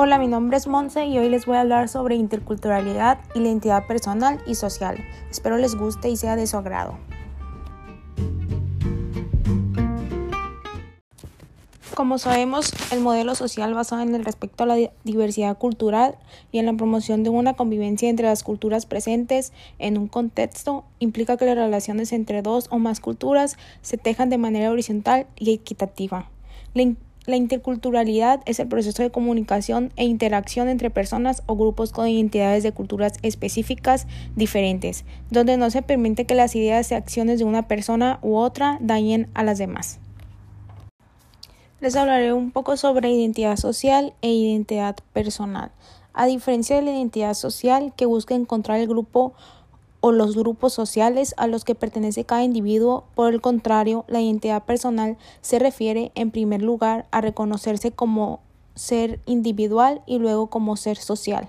Hola, mi nombre es Monse y hoy les voy a hablar sobre interculturalidad la identidad personal y social. Espero les guste y sea de su agrado. Como sabemos, el modelo social basado en el respeto a la diversidad cultural y en la promoción de una convivencia entre las culturas presentes en un contexto implica que las relaciones entre dos o más culturas se tejan de manera horizontal y equitativa. La interculturalidad es el proceso de comunicación e interacción entre personas o grupos con identidades de culturas específicas diferentes, donde no se permite que las ideas y acciones de una persona u otra dañen a las demás. Les hablaré un poco sobre identidad social e identidad personal. A diferencia de la identidad social que busca encontrar el grupo o los grupos sociales a los que pertenece cada individuo. Por el contrario, la identidad personal se refiere, en primer lugar, a reconocerse como ser individual y luego como ser social.